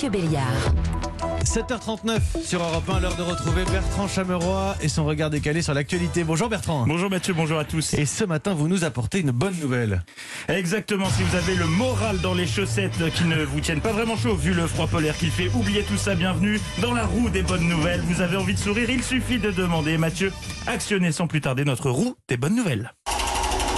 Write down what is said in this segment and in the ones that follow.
Mathieu Béliard. 7h39 sur Europe 1, l'heure de retrouver Bertrand Chameroy et son regard décalé sur l'actualité. Bonjour Bertrand. Bonjour Mathieu, bonjour à tous. Et ce matin, vous nous apportez une bonne nouvelle. Exactement, si vous avez le moral dans les chaussettes qui ne vous tiennent pas vraiment chaud vu le froid polaire qu'il fait, oubliez tout ça, bienvenue dans la roue des bonnes nouvelles. Vous avez envie de sourire, il suffit de demander. Mathieu, actionnez sans plus tarder notre roue des bonnes nouvelles.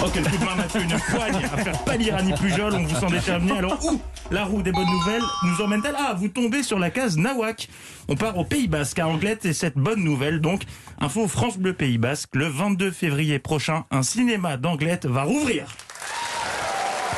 Oh, quel coup de main, Mathieu, une poigne à faire pâlir Annie Pujol, on vous sent déterminé. Alors, où la roue des bonnes nouvelles nous emmène-t-elle? Ah, vous tombez sur la case Nawak. On part au Pays Basque, à Anglette, et cette bonne nouvelle, donc, info France Bleu Pays Basque, le 22 février prochain, un cinéma d'Anglette va rouvrir.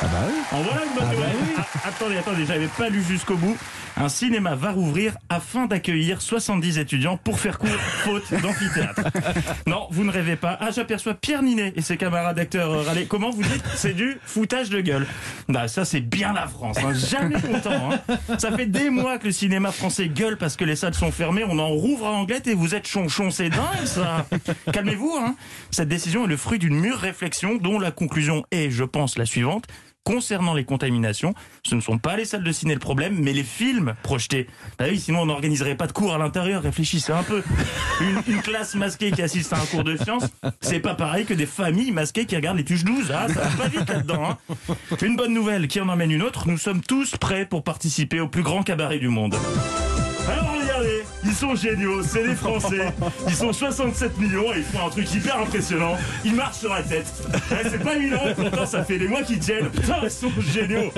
Ah bah oui. En voilà une bonne nouvelle. Ah, attendez, attendez, j'avais pas lu jusqu'au bout. Un cinéma va rouvrir afin d'accueillir 70 étudiants pour faire court, faute d'amphithéâtre. Non, vous ne rêvez pas. Ah, j'aperçois Pierre Ninet et ses camarades d'acteurs euh, râler. Comment vous dites? C'est du foutage de gueule. Bah, ça, c'est bien la France. hein. Jamais content. hein. Ça fait des mois que le cinéma français gueule parce que les salles sont fermées. On en rouvre à Anglette et vous êtes chonchon. C'est dingue, ça. Calmez-vous. Hein. Cette décision est le fruit d'une mûre réflexion dont la conclusion est, je pense, la suivante. Concernant les contaminations, ce ne sont pas les salles de ciné le problème, mais les films projetés. Bah oui, sinon on n'organiserait pas de cours à l'intérieur, réfléchissez un peu. Une, classe masquée qui assiste à un cours de sciences, c'est pas pareil que des familles masquées qui regardent les tuches 12. Ah, ça va pas vite là-dedans. Hein. Une bonne nouvelle qui en emmène une autre, nous sommes tous prêts pour participer au plus grand cabaret du monde. Ils sont géniaux, c'est les Français. Ils sont 67 millions et ils font un truc hyper impressionnant. Ils marchent sur la tête. Eh, c'est pas évident, pourtant ça fait des mois qu'ils tiennent. Putain, ils sont géniaux.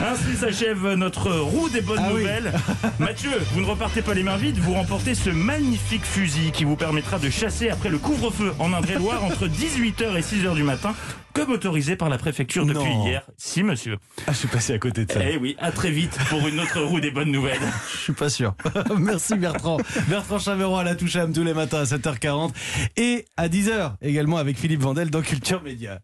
Ainsi s'achève notre roue des bonnes Ah oui. nouvelles. Mathieu, vous ne repartez pas les mains vides, vous remportez ce magnifique fusil qui vous permettra de chasser après le couvre-feu en Indre-et-Loire entre 18h et 6h du matin, comme autorisé par la préfecture depuis Non. hier. Si, monsieur. Ah, je suis passé à côté de ça. Eh oui, à très vite pour une autre roue des bonnes nouvelles. Je suis pas sûr. Merci Bertrand. Bertrand Chameroy à la touche à tous les matins à 7h40 et à 10h également avec Philippe Vandel dans Culture Média.